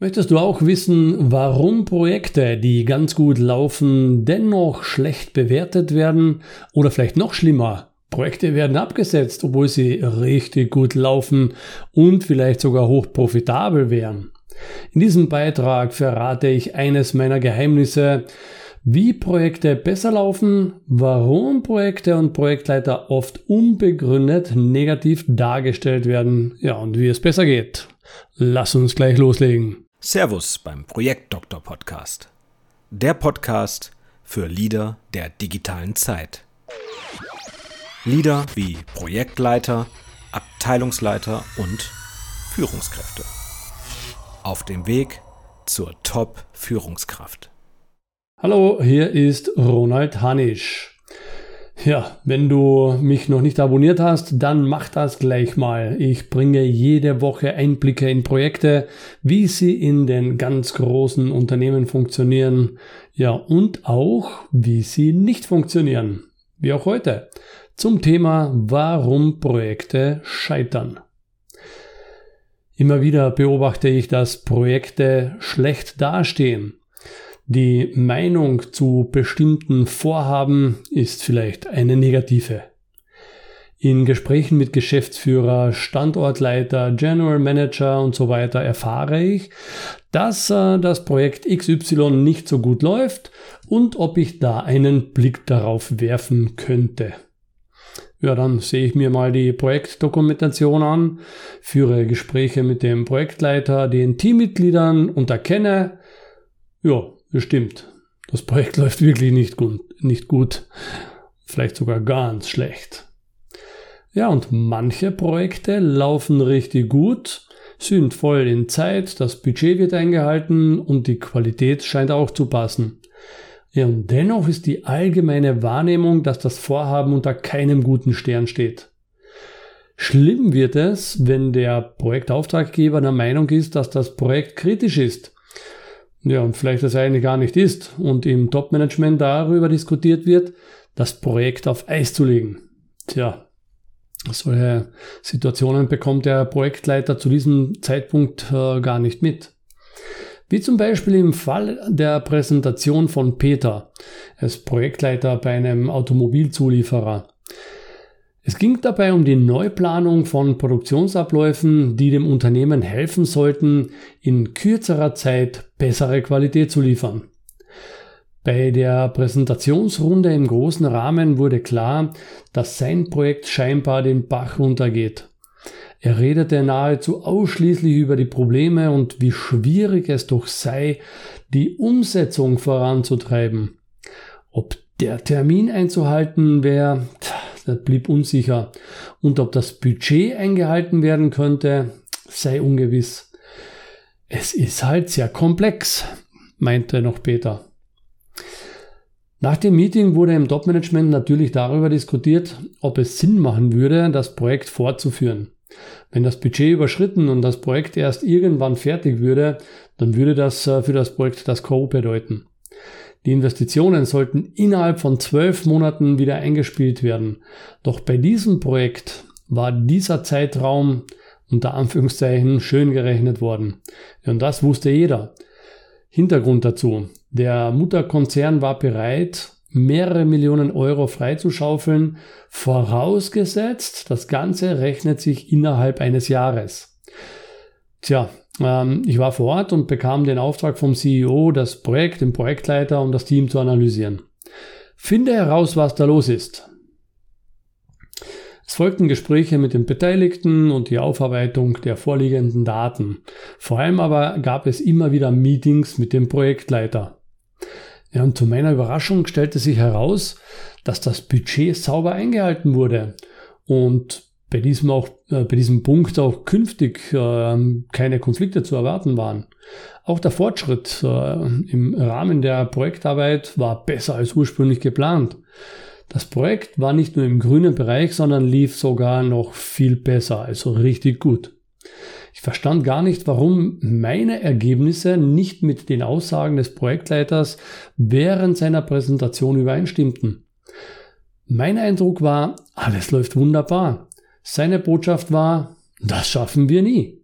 Möchtest du auch wissen, warum Projekte, die ganz gut laufen, dennoch schlecht bewertet werden oder vielleicht noch schlimmer, Projekte werden abgesetzt, obwohl sie richtig gut laufen und vielleicht sogar hoch profitabel wären? In diesem Beitrag verrate ich eines meiner Geheimnisse, wie Projekte besser laufen, warum Projekte und Projektleiter oft unbegründet negativ dargestellt werden, ja, und wie es besser geht. Lass uns gleich loslegen. Servus beim Projektdoktor Podcast. Der Podcast für Leader der digitalen Zeit. Leader wie Projektleiter, Abteilungsleiter und Führungskräfte. Auf dem Weg zur Top-Führungskraft. Hallo, hier ist Ronald Hanisch. Ja, wenn du mich noch nicht abonniert hast, dann mach das gleich mal. Ich bringe jede Woche Einblicke in Projekte, wie sie in den ganz großen Unternehmen funktionieren, ja, und auch, wie sie nicht funktionieren. Wie auch heute. Zum Thema, warum Projekte scheitern. Immer wieder beobachte ich, dass Projekte schlecht dastehen. Die Meinung zu bestimmten Vorhaben ist vielleicht eine negative. In Gesprächen mit Geschäftsführer, Standortleiter, General Manager und so weiter erfahre ich, dass äh, das Projekt XY nicht so gut läuft und ob ich da einen Blick darauf werfen könnte. Ja, dann sehe ich mir mal die Projektdokumentation an, führe Gespräche mit dem Projektleiter, den Teammitgliedern und erkenne, ja, Bestimmt. Das Projekt läuft wirklich nicht gut, nicht gut. Vielleicht sogar ganz schlecht. Ja, und manche Projekte laufen richtig gut, sind voll in Zeit, das Budget wird eingehalten und die Qualität scheint auch zu passen. Ja, und dennoch ist die allgemeine Wahrnehmung, dass das Vorhaben unter keinem guten Stern steht. Schlimm wird es, wenn der Projektauftraggeber der Meinung ist, dass das Projekt kritisch ist ja, und vielleicht das eigentlich gar nicht ist und im Top-Management darüber diskutiert wird, das Projekt auf Eis zu legen. Tja, solche Situationen bekommt der Projektleiter zu diesem Zeitpunkt äh, gar nicht mit. Wie zum Beispiel im Fall der Präsentation von Peter, als Projektleiter bei einem Automobilzulieferer. Es ging dabei um die Neuplanung von Produktionsabläufen, die dem Unternehmen helfen sollten, in kürzerer Zeit bessere Qualität zu liefern. Bei der Präsentationsrunde im großen Rahmen wurde klar, dass sein Projekt scheinbar den Bach runtergeht. Er redete nahezu ausschließlich über die Probleme und wie schwierig es doch sei, die Umsetzung voranzutreiben. Ob der Termin einzuhalten wäre, blieb unsicher. Und ob das Budget eingehalten werden könnte, sei ungewiss. Es ist halt sehr komplex, meinte noch Peter. Nach dem Meeting wurde im Top-Management natürlich darüber diskutiert, ob es Sinn machen würde, das Projekt fortzuführen. Wenn das Budget überschritten und das Projekt erst irgendwann fertig würde, dann würde das äh, für das Projekt das Co. bedeuten. Die Investitionen sollten innerhalb von zwölf Monaten wieder eingespielt werden. Doch bei diesem Projekt war dieser Zeitraum unter Anführungszeichen schön gerechnet worden. Und das wusste jeder. Hintergrund dazu. Der Mutterkonzern war bereit, mehrere Millionen Euro freizuschaufeln, vorausgesetzt, das Ganze rechnet sich innerhalb eines Jahres. Tja, ähm, ich war vor Ort und bekam den Auftrag vom CEO, das Projekt, den Projektleiter und das Team zu analysieren. Finde heraus, was da los ist. Es folgten Gespräche mit den Beteiligten und die Aufarbeitung der vorliegenden Daten. Vor allem aber gab es immer wieder Meetings mit dem Projektleiter. Ja, und zu meiner Überraschung stellte sich heraus, dass das Budget sauber eingehalten wurde und bei diesem, auch, äh, bei diesem Punkt auch künftig äh, keine Konflikte zu erwarten waren. Auch der Fortschritt äh, im Rahmen der Projektarbeit war besser als ursprünglich geplant. Das Projekt war nicht nur im grünen Bereich, sondern lief sogar noch viel besser, also richtig gut. Ich verstand gar nicht, warum meine Ergebnisse nicht mit den Aussagen des Projektleiters während seiner Präsentation übereinstimmten. Mein Eindruck war, alles läuft wunderbar. Seine Botschaft war, das schaffen wir nie.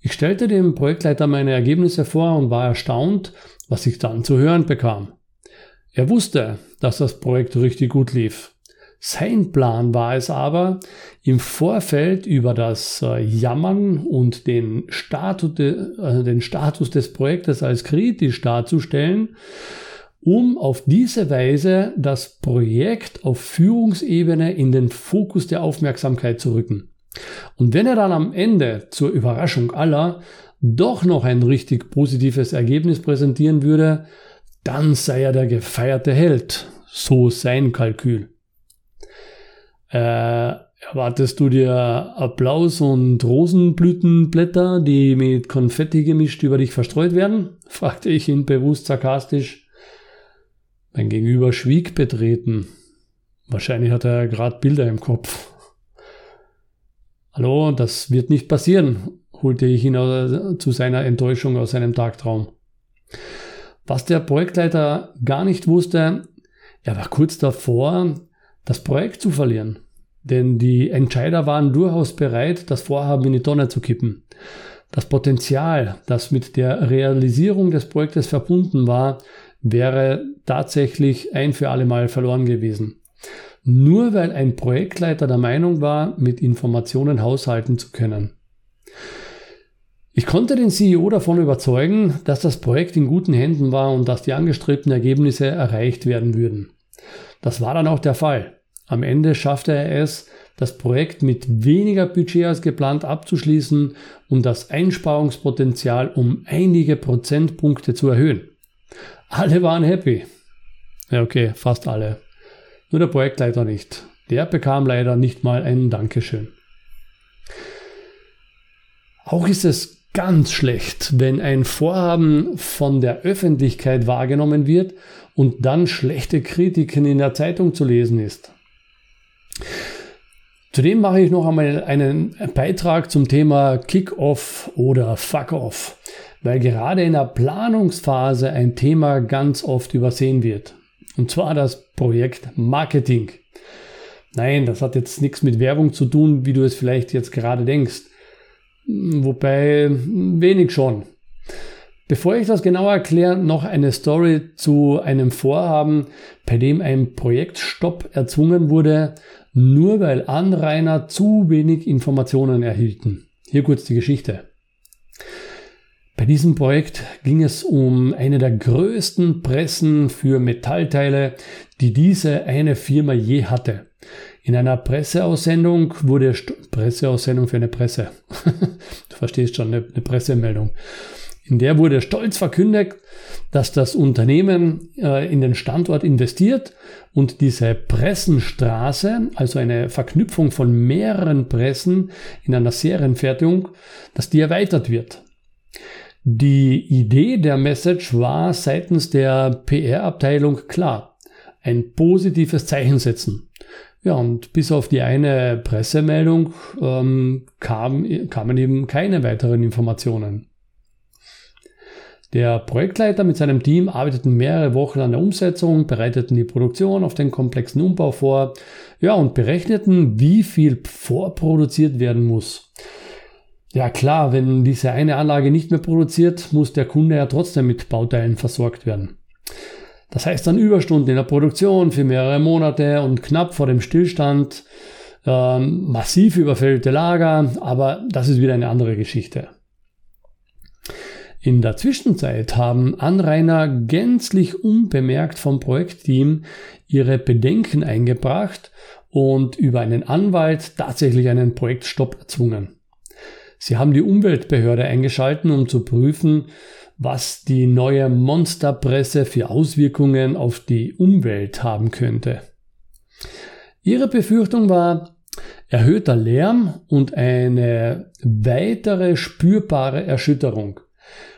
Ich stellte dem Projektleiter meine Ergebnisse vor und war erstaunt, was ich dann zu hören bekam. Er wusste, dass das Projekt richtig gut lief. Sein Plan war es aber, im Vorfeld über das äh, Jammern und den Status, äh, den Status des Projektes als kritisch darzustellen, um auf diese Weise das Projekt auf Führungsebene in den Fokus der Aufmerksamkeit zu rücken. Und wenn er dann am Ende zur Überraschung aller doch noch ein richtig positives Ergebnis präsentieren würde, dann sei er der gefeierte Held. So sein Kalkül. Äh, erwartest du dir Applaus und Rosenblütenblätter, die mit Konfetti gemischt über dich verstreut werden? fragte ich ihn bewusst sarkastisch. Mein Gegenüber schwieg betreten. Wahrscheinlich hat er gerade Bilder im Kopf. Hallo, das wird nicht passieren, holte ich ihn zu seiner Enttäuschung aus seinem Tagtraum. Was der Projektleiter gar nicht wusste, er war kurz davor, das Projekt zu verlieren. Denn die Entscheider waren durchaus bereit, das Vorhaben in die Tonne zu kippen. Das Potenzial, das mit der Realisierung des Projektes verbunden war, wäre tatsächlich ein für alle Mal verloren gewesen. Nur weil ein Projektleiter der Meinung war, mit Informationen haushalten zu können. Ich konnte den CEO davon überzeugen, dass das Projekt in guten Händen war und dass die angestrebten Ergebnisse erreicht werden würden. Das war dann auch der Fall. Am Ende schaffte er es, das Projekt mit weniger Budget als geplant abzuschließen und das Einsparungspotenzial um einige Prozentpunkte zu erhöhen. Alle waren happy. Ja, okay, fast alle. Nur der Projektleiter nicht. Der bekam leider nicht mal ein Dankeschön. Auch ist es ganz schlecht, wenn ein Vorhaben von der Öffentlichkeit wahrgenommen wird und dann schlechte Kritiken in der Zeitung zu lesen ist. Zudem mache ich noch einmal einen Beitrag zum Thema Kick-off oder Fuck-off, weil gerade in der Planungsphase ein Thema ganz oft übersehen wird. Und zwar das Projekt Marketing. Nein, das hat jetzt nichts mit Werbung zu tun, wie du es vielleicht jetzt gerade denkst. Wobei wenig schon. Bevor ich das genauer erkläre, noch eine Story zu einem Vorhaben, bei dem ein Projektstopp erzwungen wurde, nur weil Anrainer zu wenig Informationen erhielten. Hier kurz die Geschichte. Bei diesem Projekt ging es um eine der größten Pressen für Metallteile, die diese eine Firma je hatte. In einer Presseaussendung wurde St Presseaussendung für eine Presse. du verstehst schon, eine, eine Pressemeldung. In der wurde stolz verkündet, dass das Unternehmen äh, in den Standort investiert und diese Pressenstraße, also eine Verknüpfung von mehreren Pressen in einer Serienfertigung, dass die erweitert wird. Die Idee der Message war seitens der PR-Abteilung klar. Ein positives Zeichen setzen. Ja, und bis auf die eine Pressemeldung ähm, kam, kamen eben keine weiteren Informationen. Der Projektleiter mit seinem Team arbeiteten mehrere Wochen an der Umsetzung, bereiteten die Produktion auf den komplexen Umbau vor, ja, und berechneten, wie viel vorproduziert werden muss. Ja klar, wenn diese eine Anlage nicht mehr produziert, muss der Kunde ja trotzdem mit Bauteilen versorgt werden. Das heißt dann Überstunden in der Produktion für mehrere Monate und knapp vor dem Stillstand, ähm, massiv überfüllte Lager, aber das ist wieder eine andere Geschichte. In der Zwischenzeit haben Anrainer gänzlich unbemerkt vom Projektteam ihre Bedenken eingebracht und über einen Anwalt tatsächlich einen Projektstopp erzwungen. Sie haben die Umweltbehörde eingeschalten, um zu prüfen, was die neue Monsterpresse für Auswirkungen auf die Umwelt haben könnte. Ihre Befürchtung war erhöhter Lärm und eine weitere spürbare Erschütterung.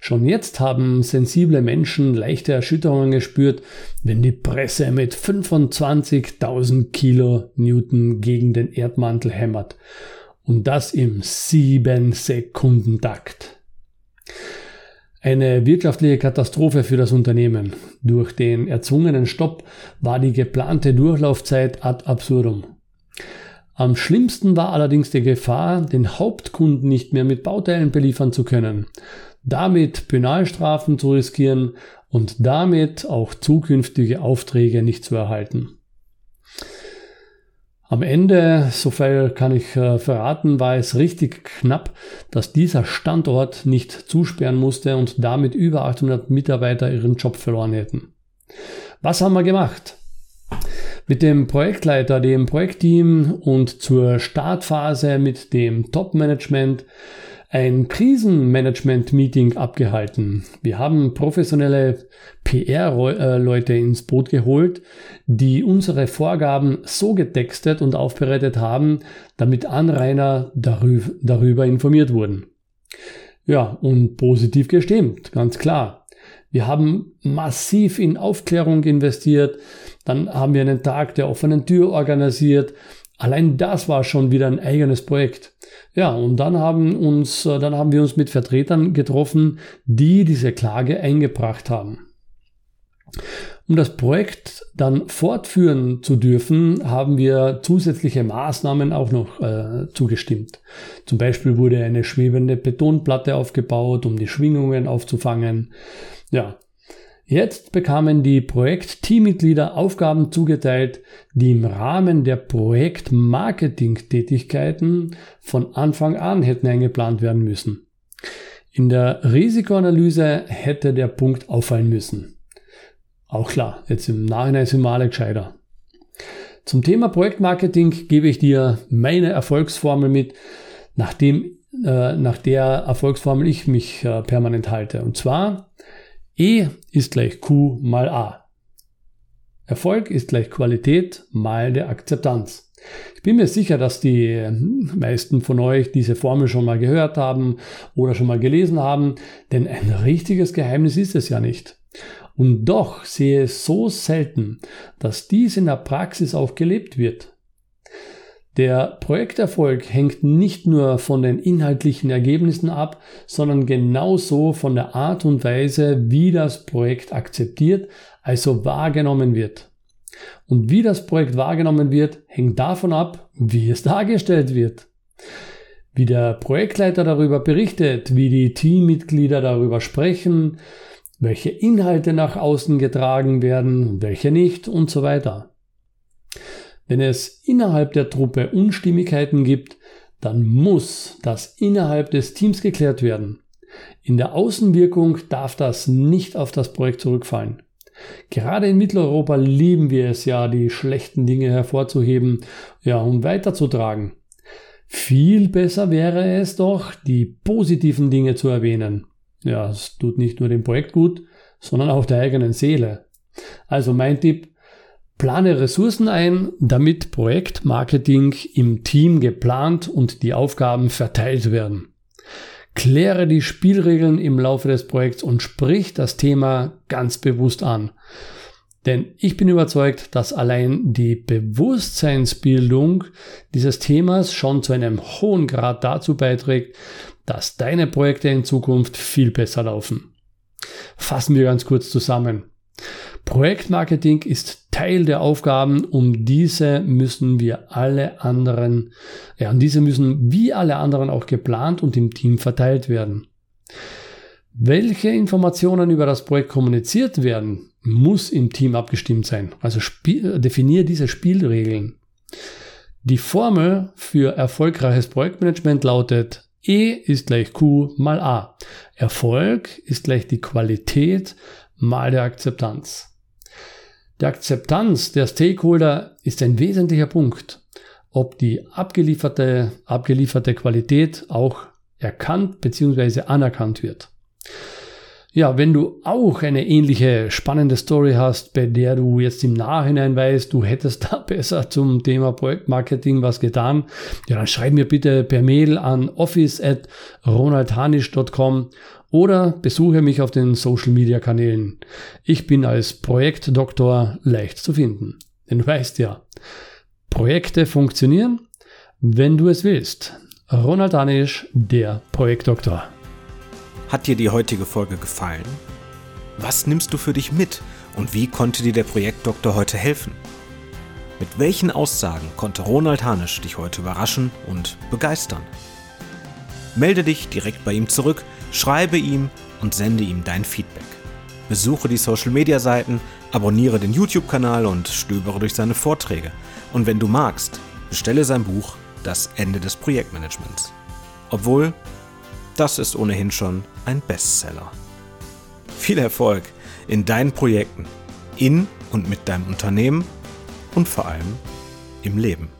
Schon jetzt haben sensible Menschen leichte Erschütterungen gespürt, wenn die Presse mit 25.000 Kilo Newton gegen den Erdmantel hämmert und das im 7-Sekunden-Takt. Eine wirtschaftliche Katastrophe für das Unternehmen. Durch den erzwungenen Stopp war die geplante Durchlaufzeit ad absurdum. Am schlimmsten war allerdings die Gefahr, den Hauptkunden nicht mehr mit Bauteilen beliefern zu können, damit Penalstrafen zu riskieren und damit auch zukünftige Aufträge nicht zu erhalten. Am Ende, so viel kann ich äh, verraten, war es richtig knapp, dass dieser Standort nicht zusperren musste und damit über 800 Mitarbeiter ihren Job verloren hätten. Was haben wir gemacht? Mit dem Projektleiter, dem Projektteam und zur Startphase mit dem Top-Management ein Krisenmanagement-Meeting abgehalten. Wir haben professionelle PR-Leute ins Boot geholt, die unsere Vorgaben so getextet und aufbereitet haben, damit Anrainer darüber informiert wurden. Ja, und positiv gestimmt, ganz klar. Wir haben massiv in Aufklärung investiert, dann haben wir einen Tag der offenen Tür organisiert, Allein das war schon wieder ein eigenes Projekt. Ja, und dann haben uns, äh, dann haben wir uns mit Vertretern getroffen, die diese Klage eingebracht haben. Um das Projekt dann fortführen zu dürfen, haben wir zusätzliche Maßnahmen auch noch äh, zugestimmt. Zum Beispiel wurde eine schwebende Betonplatte aufgebaut, um die Schwingungen aufzufangen. Ja, Jetzt bekamen die Projektteammitglieder Aufgaben zugeteilt, die im Rahmen der Projektmarketing-Tätigkeiten von Anfang an hätten eingeplant werden müssen. In der Risikoanalyse hätte der Punkt auffallen müssen. Auch klar, jetzt im Nachhinein sind wir alle gescheiter. Zum Thema Projektmarketing gebe ich dir meine Erfolgsformel mit, nachdem, äh, nach der Erfolgsformel ich mich äh, permanent halte. Und zwar E ist gleich Q mal A. Erfolg ist gleich Qualität mal der Akzeptanz. Ich bin mir sicher, dass die meisten von euch diese Formel schon mal gehört haben oder schon mal gelesen haben, denn ein richtiges Geheimnis ist es ja nicht. Und doch sehe es so selten, dass dies in der Praxis auch gelebt wird. Der Projekterfolg hängt nicht nur von den inhaltlichen Ergebnissen ab, sondern genauso von der Art und Weise, wie das Projekt akzeptiert, also wahrgenommen wird. Und wie das Projekt wahrgenommen wird, hängt davon ab, wie es dargestellt wird. Wie der Projektleiter darüber berichtet, wie die Teammitglieder darüber sprechen, welche Inhalte nach außen getragen werden, welche nicht und so weiter. Wenn es innerhalb der Truppe Unstimmigkeiten gibt, dann muss das innerhalb des Teams geklärt werden. In der Außenwirkung darf das nicht auf das Projekt zurückfallen. Gerade in Mitteleuropa lieben wir es ja, die schlechten Dinge hervorzuheben, ja, und weiterzutragen. Viel besser wäre es doch, die positiven Dinge zu erwähnen. Ja, es tut nicht nur dem Projekt gut, sondern auch der eigenen Seele. Also mein Tipp, Plane Ressourcen ein, damit Projektmarketing im Team geplant und die Aufgaben verteilt werden. Kläre die Spielregeln im Laufe des Projekts und sprich das Thema ganz bewusst an. Denn ich bin überzeugt, dass allein die Bewusstseinsbildung dieses Themas schon zu einem hohen Grad dazu beiträgt, dass deine Projekte in Zukunft viel besser laufen. Fassen wir ganz kurz zusammen. Projektmarketing ist Teil der Aufgaben, um diese müssen wir alle anderen, ja, und diese müssen wie alle anderen auch geplant und im Team verteilt werden. Welche Informationen über das Projekt kommuniziert werden, muss im Team abgestimmt sein. Also definiere diese Spielregeln. Die Formel für erfolgreiches Projektmanagement lautet E ist gleich Q mal A. Erfolg ist gleich die Qualität mal der Akzeptanz. Die Akzeptanz der Stakeholder ist ein wesentlicher Punkt, ob die abgelieferte, abgelieferte Qualität auch erkannt bzw. anerkannt wird. Ja, wenn du auch eine ähnliche spannende Story hast, bei der du jetzt im Nachhinein weißt, du hättest da besser zum Thema Projektmarketing was getan, ja, dann schreib mir bitte per Mail an office at ronaldhanisch.com oder besuche mich auf den Social Media Kanälen. Ich bin als Projektdoktor leicht zu finden. Denn du weißt ja, Projekte funktionieren, wenn du es willst. Ronald Danisch, der Projektdoktor. Hat dir die heutige Folge gefallen? Was nimmst du für dich mit und wie konnte dir der Projektdoktor heute helfen? Mit welchen Aussagen konnte Ronald Hanisch dich heute überraschen und begeistern? Melde dich direkt bei ihm zurück, schreibe ihm und sende ihm dein Feedback. Besuche die Social Media Seiten, abonniere den YouTube-Kanal und stöbere durch seine Vorträge. Und wenn du magst, bestelle sein Buch Das Ende des Projektmanagements. Obwohl, das ist ohnehin schon ein Bestseller. Viel Erfolg in deinen Projekten, in und mit deinem Unternehmen und vor allem im Leben.